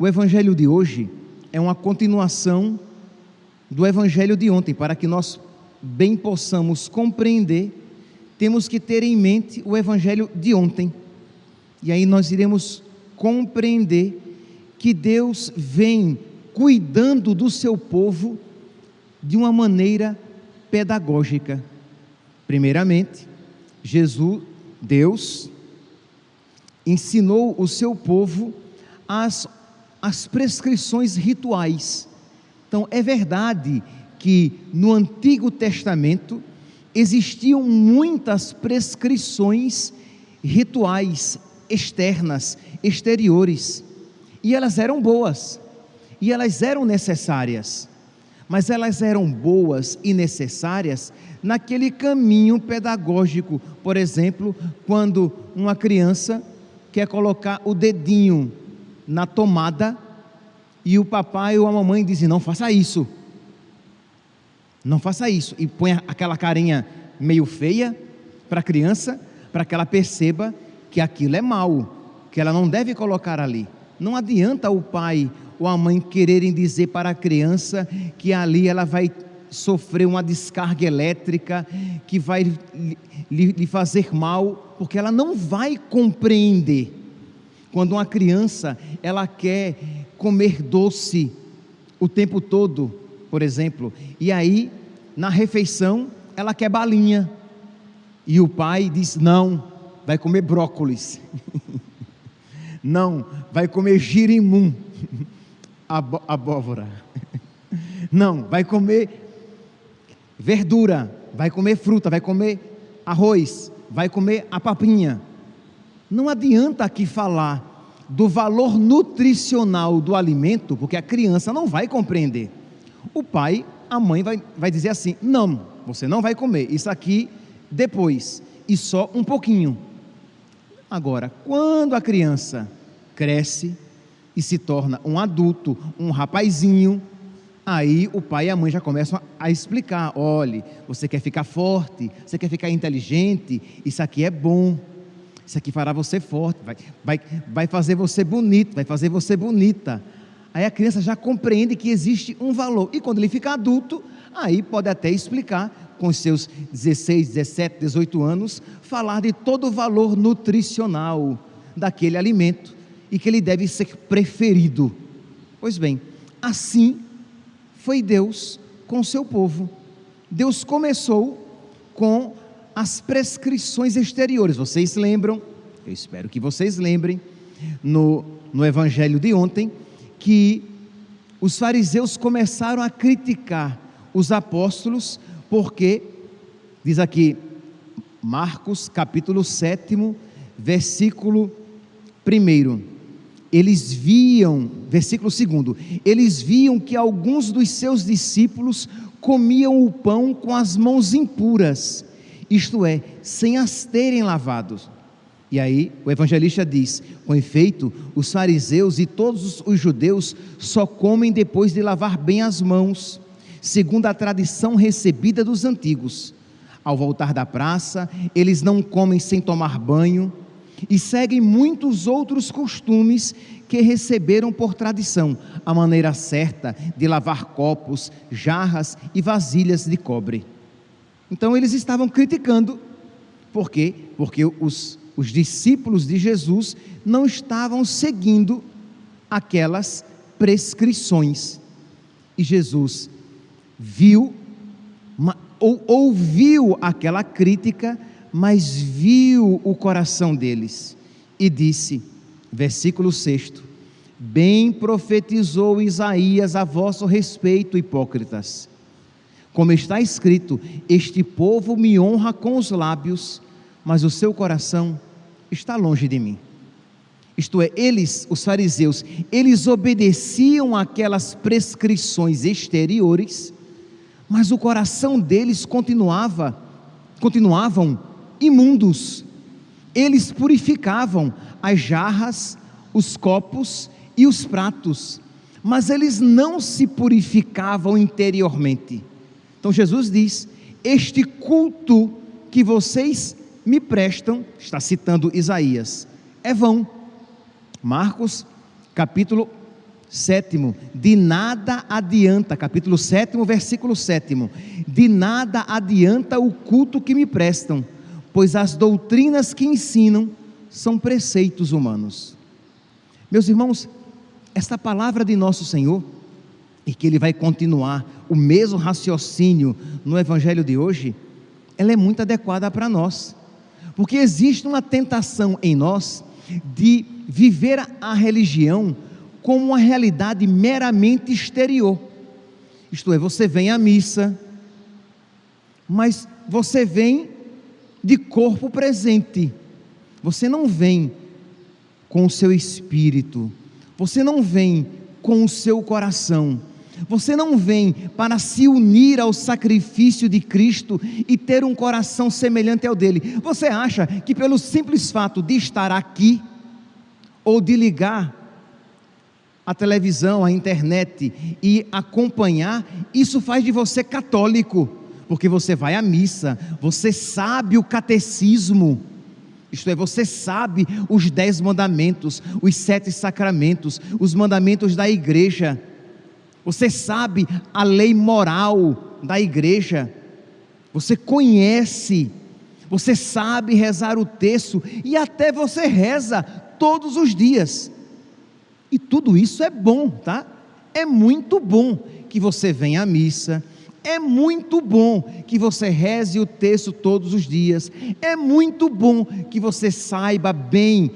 O evangelho de hoje é uma continuação do evangelho de ontem, para que nós bem possamos compreender, temos que ter em mente o evangelho de ontem. E aí nós iremos compreender que Deus vem cuidando do seu povo de uma maneira pedagógica. Primeiramente, Jesus, Deus, ensinou o seu povo as, as prescrições rituais. Então, é verdade que no Antigo Testamento existiam muitas prescrições rituais externas, exteriores, e elas eram boas, e elas eram necessárias, mas elas eram boas e necessárias naquele caminho pedagógico. Por exemplo, quando uma criança quer colocar o dedinho na tomada e o papai ou a mamãe dizem: Não faça isso. Não faça isso. E põe aquela carinha meio feia para a criança, para que ela perceba que aquilo é mal, que ela não deve colocar ali. Não adianta o pai ou a mãe quererem dizer para a criança que ali ela vai sofrer uma descarga elétrica, que vai lhe, fazer mal, porque ela não vai compreender. Quando uma criança ela quer comer doce o tempo todo, por exemplo, e aí na refeição ela quer balinha. E o pai diz não, vai comer brócolis, não, vai comer girimum, abóbora, não, vai comer verdura, vai comer fruta, vai comer arroz, vai comer a papinha. Não adianta aqui falar do valor nutricional do alimento, porque a criança não vai compreender. O pai, a mãe vai, vai dizer assim: não, você não vai comer, isso aqui depois, e só um pouquinho. Agora, quando a criança cresce e se torna um adulto, um rapazinho, Aí o pai e a mãe já começam a explicar: olhe, você quer ficar forte, você quer ficar inteligente, isso aqui é bom, isso aqui fará você forte, vai, vai, vai fazer você bonito, vai fazer você bonita. Aí a criança já compreende que existe um valor. E quando ele fica adulto, aí pode até explicar, com seus 16, 17, 18 anos, falar de todo o valor nutricional daquele alimento e que ele deve ser preferido. Pois bem, assim foi Deus com o seu povo. Deus começou com as prescrições exteriores. Vocês lembram? Eu espero que vocês lembrem no, no evangelho de ontem que os fariseus começaram a criticar os apóstolos porque diz aqui Marcos capítulo 7, versículo 1 eles viam, versículo 2: eles viam que alguns dos seus discípulos comiam o pão com as mãos impuras, isto é, sem as terem lavado. E aí o evangelista diz: com efeito, os fariseus e todos os judeus só comem depois de lavar bem as mãos, segundo a tradição recebida dos antigos. Ao voltar da praça, eles não comem sem tomar banho e seguem muitos outros costumes que receberam por tradição a maneira certa de lavar copos, jarras e vasilhas de cobre. Então eles estavam criticando, por quê? Porque os, os discípulos de Jesus não estavam seguindo aquelas prescrições. E Jesus viu, ou ouviu aquela crítica, mas viu o coração deles e disse, versículo 6: Bem profetizou Isaías a vosso respeito, hipócritas. Como está escrito: Este povo me honra com os lábios, mas o seu coração está longe de mim. Isto é, eles, os fariseus, eles obedeciam aquelas prescrições exteriores, mas o coração deles continuava, continuavam imundos. Eles purificavam as jarras, os copos e os pratos, mas eles não se purificavam interiormente. Então Jesus diz: Este culto que vocês me prestam, está citando Isaías, é vão. Marcos, capítulo Sétimo, de nada adianta, capítulo 7, versículo 7. De nada adianta o culto que me prestam, pois as doutrinas que ensinam são preceitos humanos. Meus irmãos, esta palavra de nosso Senhor, e que ele vai continuar o mesmo raciocínio no evangelho de hoje, ela é muito adequada para nós, porque existe uma tentação em nós de viver a religião como uma realidade meramente exterior. Isto é, você vem à missa, mas você vem de corpo presente. Você não vem com o seu espírito. Você não vem com o seu coração. Você não vem para se unir ao sacrifício de Cristo e ter um coração semelhante ao dele. Você acha que pelo simples fato de estar aqui ou de ligar a televisão, a internet e acompanhar, isso faz de você católico, porque você vai à missa, você sabe o catecismo, isto é, você sabe os dez mandamentos, os sete sacramentos, os mandamentos da igreja, você sabe a lei moral da igreja, você conhece, você sabe rezar o texto? E até você reza todos os dias. E tudo isso é bom, tá? É muito bom que você venha à missa, é muito bom que você reze o texto todos os dias, é muito bom que você saiba bem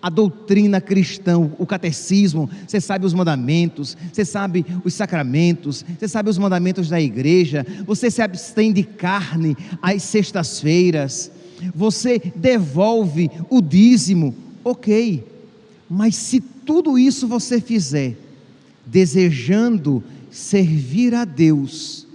a doutrina cristã, o catecismo, você sabe os mandamentos, você sabe os sacramentos, você sabe os mandamentos da igreja, você se abstém de carne às sextas-feiras, você devolve o dízimo, ok, mas se tudo isso você fizer, desejando servir a Deus,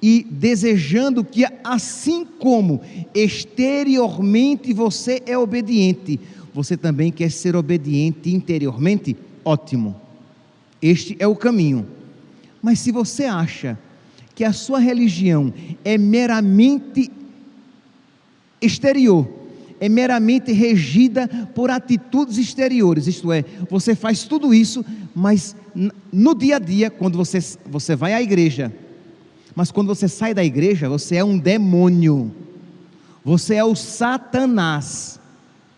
e desejando que, assim como exteriormente você é obediente, você também quer ser obediente interiormente, ótimo. Este é o caminho. Mas se você acha que a sua religião é meramente exterior, é meramente regida por atitudes exteriores, isto é, você faz tudo isso, mas no dia a dia, quando você, você vai à igreja, mas quando você sai da igreja, você é um demônio, você é o Satanás,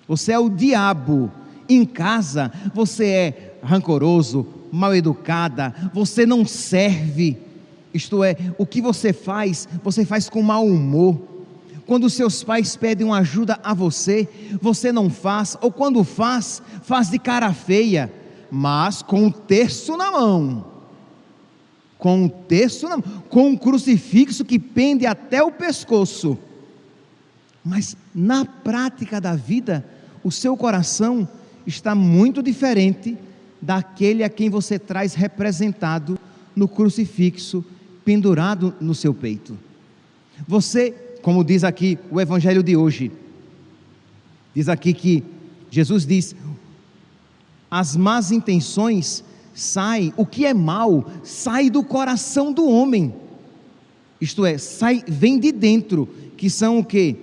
você é o diabo. Em casa, você é rancoroso, mal educada, você não serve, isto é, o que você faz, você faz com mau humor quando seus pais pedem uma ajuda a você, você não faz, ou quando faz, faz de cara feia, mas com o terço na mão. Com o terço na mão, com um crucifixo que pende até o pescoço. Mas na prática da vida, o seu coração está muito diferente daquele a quem você traz representado no crucifixo pendurado no seu peito. Você como diz aqui o evangelho de hoje. Diz aqui que Jesus diz: as más intenções saem, o que é mal sai do coração do homem. Isto é, sai, vem de dentro, que são o que?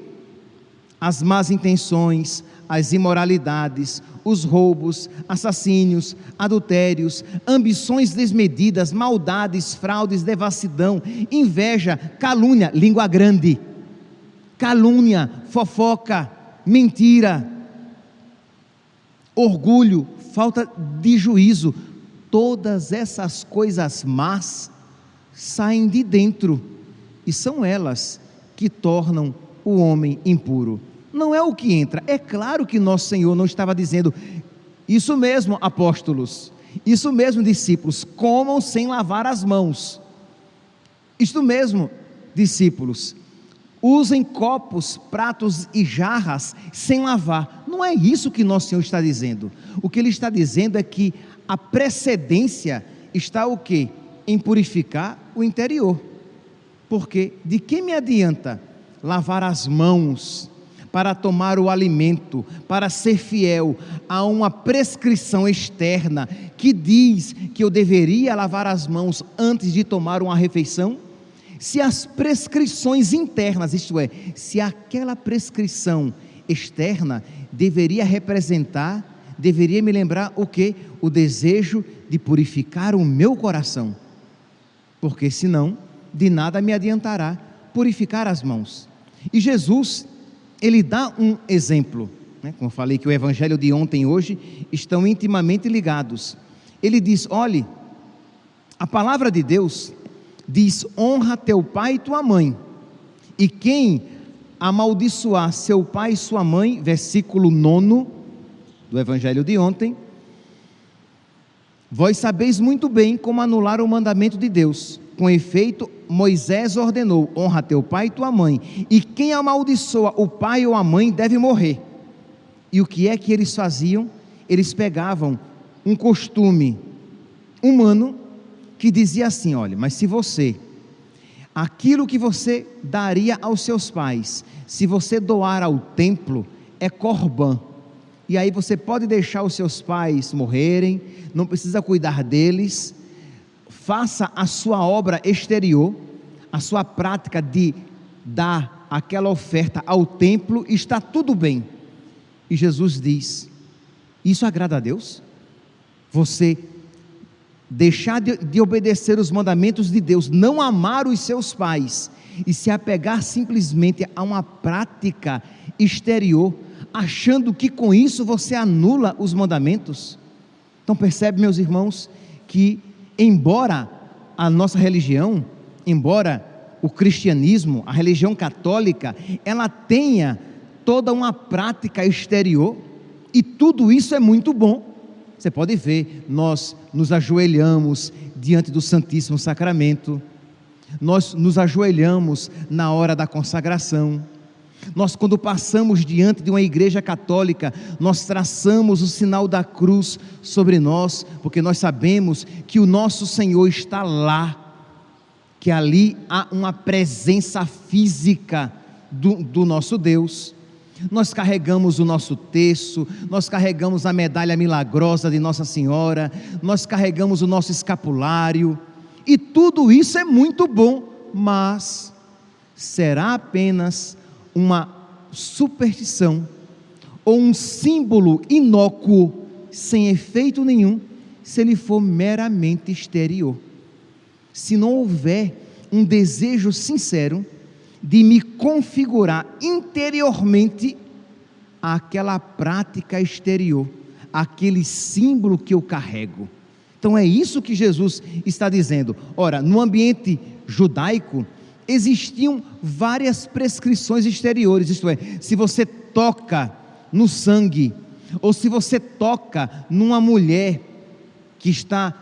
As más intenções, as imoralidades, os roubos, assassínios, adultérios, ambições desmedidas, maldades, fraudes, devassidão, inveja, calúnia, língua grande calúnia, fofoca, mentira, orgulho, falta de juízo, todas essas coisas más saem de dentro e são elas que tornam o homem impuro. Não é o que entra. É claro que nosso Senhor não estava dizendo isso mesmo, apóstolos, isso mesmo, discípulos, comam sem lavar as mãos. Isto mesmo, discípulos, usem copos, pratos e jarras sem lavar. Não é isso que nosso Senhor está dizendo. O que ele está dizendo é que a precedência está o quê? Em purificar o interior. Porque de que me adianta lavar as mãos para tomar o alimento, para ser fiel a uma prescrição externa que diz que eu deveria lavar as mãos antes de tomar uma refeição? se as prescrições internas, isto é, se aquela prescrição externa deveria representar, deveria me lembrar o que? O desejo de purificar o meu coração. Porque senão, de nada me adiantará purificar as mãos. E Jesus, ele dá um exemplo, né? como eu falei que o evangelho de ontem e hoje estão intimamente ligados. Ele diz: olhe, a palavra de Deus diz: honra teu pai e tua mãe, e quem amaldiçoar seu pai e sua mãe, versículo 9 do evangelho de ontem, vós sabeis muito bem como anular o mandamento de Deus. Com efeito, Moisés ordenou: honra teu pai e tua mãe, e quem amaldiçoa o pai ou a mãe deve morrer. E o que é que eles faziam? Eles pegavam um costume humano que dizia assim: olha, mas se você, aquilo que você daria aos seus pais, se você doar ao templo, é corban. E aí você pode deixar os seus pais morrerem, não precisa cuidar deles, faça a sua obra exterior, a sua prática de dar aquela oferta ao templo, está tudo bem. E Jesus diz: Isso agrada a Deus? Você deixar de, de, obedecer os mandamentos de Deus, não amar os seus pais e se apegar simplesmente a uma prática exterior, achando que com isso você anula os mandamentos? Então percebe, meus irmãos, que embora a nossa religião, embora o cristianismo, a religião católica, ela tenha toda uma prática exterior, e tudo isso é muito bom. Você pode ver, nós nos ajoelhamos diante do Santíssimo Sacramento, nós nos ajoelhamos na hora da consagração, nós, quando passamos diante de uma igreja católica, nós traçamos o sinal da cruz sobre nós, porque nós sabemos que o nosso Senhor está lá, que ali há uma presença física do, do nosso Deus. Nós carregamos o nosso terço, nós carregamos a medalha milagrosa de Nossa Senhora, nós carregamos o nosso escapulário, e tudo isso é muito bom, mas será apenas uma superstição ou um símbolo inócuo, sem efeito nenhum, se ele for meramente exterior. Se não houver um desejo sincero de me configurar interiormente àquela prática exterior, aquele símbolo que eu carrego. Então é isso que Jesus está dizendo. Ora, no ambiente judaico, existiam várias prescrições exteriores, isto é, se você toca no sangue, ou se você toca numa mulher que está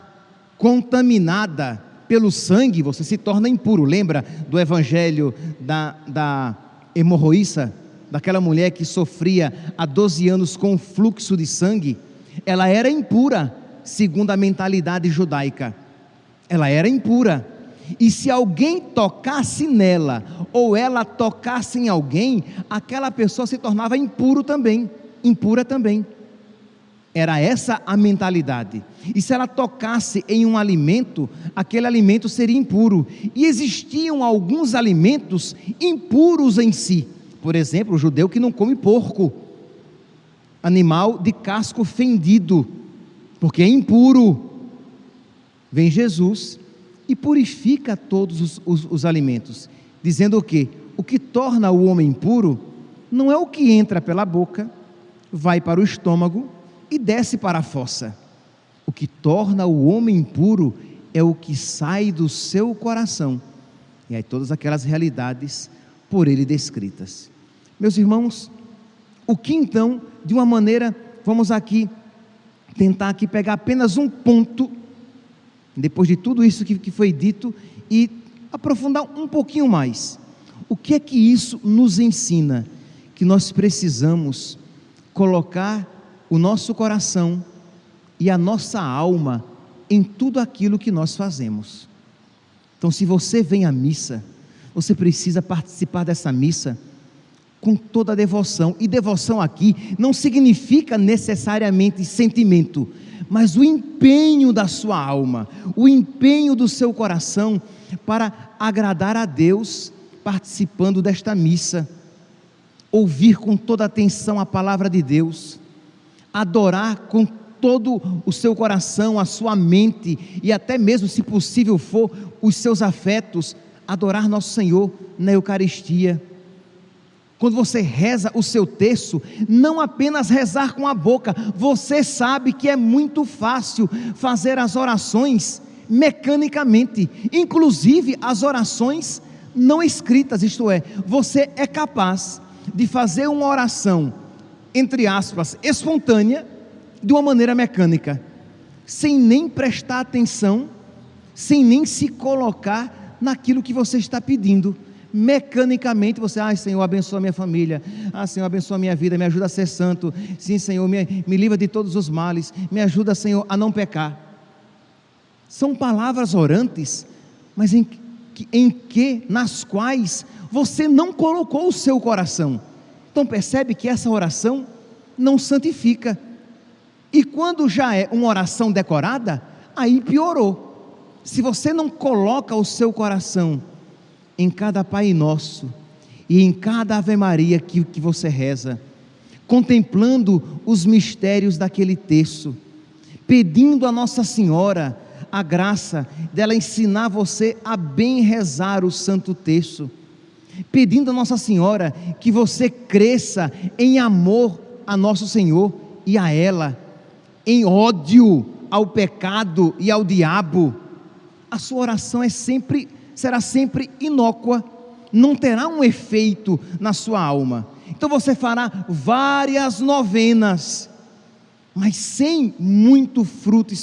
contaminada pelo sangue, você se torna impuro. Lembra do evangelho da, da hemorroíça, daquela mulher que sofria há 12 anos com fluxo de sangue? Ela era impura, segundo a mentalidade judaica. Ela era impura e se alguém tocasse nela, ou ela tocasse em alguém, aquela pessoa se tornava impuro também, impura também. Era essa a mentalidade. E se ela tocasse em um alimento, aquele alimento seria impuro. E existiam alguns alimentos impuros em si. Por exemplo, o judeu que não come porco, animal de casco fendido, porque é impuro. Vem Jesus e purifica todos os, os, os alimentos, dizendo o que? O que torna o homem puro não é o que entra pela boca, vai para o estômago e desce para a fossa. O que torna o homem puro é o que sai do seu coração. E aí todas aquelas realidades por ele descritas. Meus irmãos, o que então, de uma maneira, vamos aqui tentar aqui pegar apenas um ponto depois de tudo isso que, que foi dito, e aprofundar um pouquinho mais. O que é que isso nos ensina? Que nós precisamos colocar o nosso coração e a nossa alma em tudo aquilo que nós fazemos. Então, se você vem à missa, você precisa participar dessa missa com toda a devoção. E devoção aqui não significa necessariamente sentimento, mas o empenho da sua alma, o empenho do seu coração para agradar a Deus participando desta missa, ouvir com toda atenção a palavra de Deus, adorar com todo o seu coração, a sua mente e até mesmo, se possível for, os seus afetos, adorar nosso Senhor na Eucaristia. Quando você reza o seu texto, não apenas rezar com a boca, você sabe que é muito fácil fazer as orações mecanicamente, inclusive as orações não escritas, isto é, você é capaz de fazer uma oração, entre aspas, espontânea, de uma maneira mecânica, sem nem prestar atenção, sem nem se colocar naquilo que você está pedindo. Mecanicamente você, ai Senhor, abençoa minha família, ah Senhor, abençoa minha vida, me ajuda a ser santo, sim Senhor, me, me livra de todos os males, me ajuda Senhor a não pecar. São palavras orantes, mas em, em que, nas quais você não colocou o seu coração. Então percebe que essa oração não santifica, e quando já é uma oração decorada, aí piorou. Se você não coloca o seu coração em cada Pai Nosso e em cada Ave Maria que, que você reza, contemplando os mistérios daquele texto, pedindo a Nossa Senhora a graça dela ensinar você a bem rezar o Santo Texto, pedindo a Nossa Senhora que você cresça em amor a Nosso Senhor e a ela em ódio ao pecado e ao diabo, a sua oração é sempre será sempre inócua, não terá um efeito na sua alma. Então você fará várias novenas, mas sem muito fruto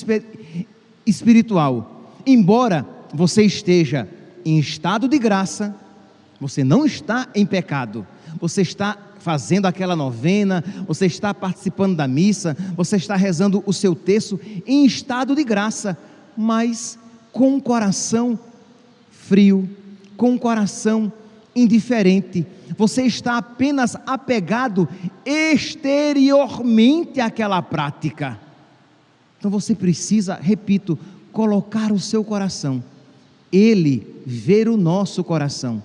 espiritual. Embora você esteja em estado de graça, você não está em pecado, você está fazendo aquela novena, você está participando da missa, você está rezando o seu texto em estado de graça, mas com o coração frio, com o coração indiferente. Você está apenas apegado exteriormente àquela prática. Então você precisa, repito, colocar o seu coração, ele ver o nosso coração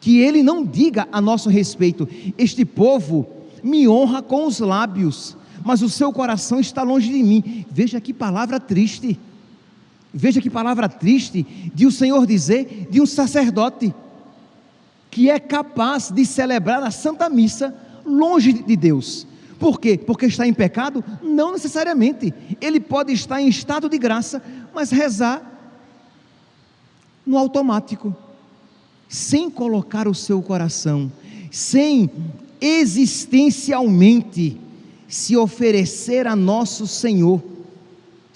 que ele não diga a nosso respeito: Este povo me honra com os lábios, mas o seu coração está longe de mim. Veja que palavra triste. Veja que palavra triste de o Senhor dizer de um sacerdote que é capaz de celebrar a Santa Missa longe de Deus. Por quê? Porque está em pecado? Não necessariamente. Ele pode estar em estado de graça, mas rezar no automático sem colocar o seu coração, sem existencialmente se oferecer a nosso Senhor,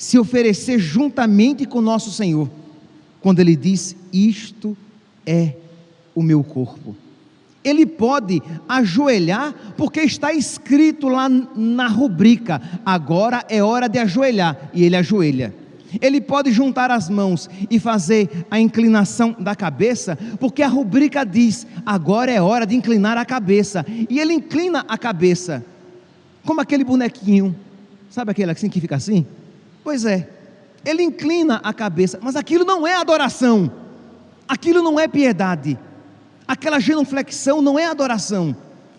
se oferecer juntamente com nosso Senhor, quando Ele diz: Isto é o meu corpo. Ele pode ajoelhar, porque está escrito lá na rubrica: agora é hora de ajoelhar, e ele ajoelha. Ele pode juntar as mãos e fazer a inclinação da cabeça, porque a rubrica diz: agora é hora de inclinar a cabeça. E ele inclina a cabeça, como aquele bonequinho, sabe aquele assim que fica assim? Pois é, ele inclina a cabeça, mas aquilo não é adoração, aquilo não é piedade, aquela genuflexão não é adoração,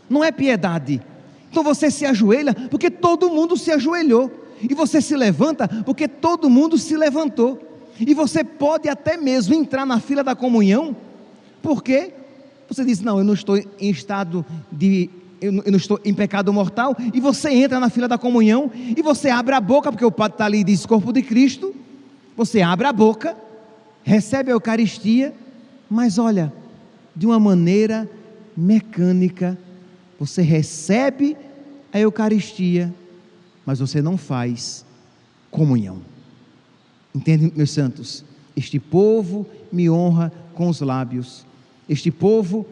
não é piedade. Então você se ajoelha, porque todo mundo se ajoelhou. E você se levanta porque todo mundo se levantou. E você pode até mesmo entrar na fila da comunhão, porque você diz: Não, eu não estou em estado de. Eu não estou em pecado mortal, e você entra na fila da comunhão, e você abre a boca, porque o padre está ali e diz corpo de Cristo. Você abre a boca, recebe a Eucaristia, mas olha, de uma maneira mecânica, você recebe a Eucaristia, mas você não faz comunhão. Entende, meus santos? Este povo me honra com os lábios. Este povo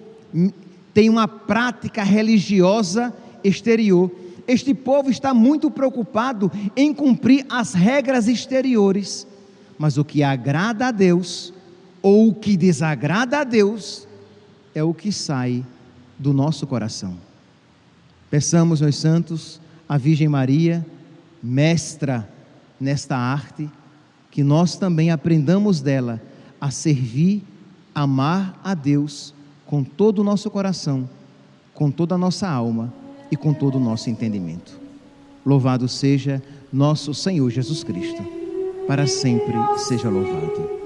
tem uma prática religiosa exterior. Este povo está muito preocupado em cumprir as regras exteriores, mas o que agrada a Deus ou o que desagrada a Deus é o que sai do nosso coração. Peçamos, meus santos, a Virgem Maria, mestra nesta arte, que nós também aprendamos dela a servir, amar a Deus com todo o nosso coração, com toda a nossa alma e com todo o nosso entendimento. Louvado seja nosso Senhor Jesus Cristo. Para sempre seja louvado.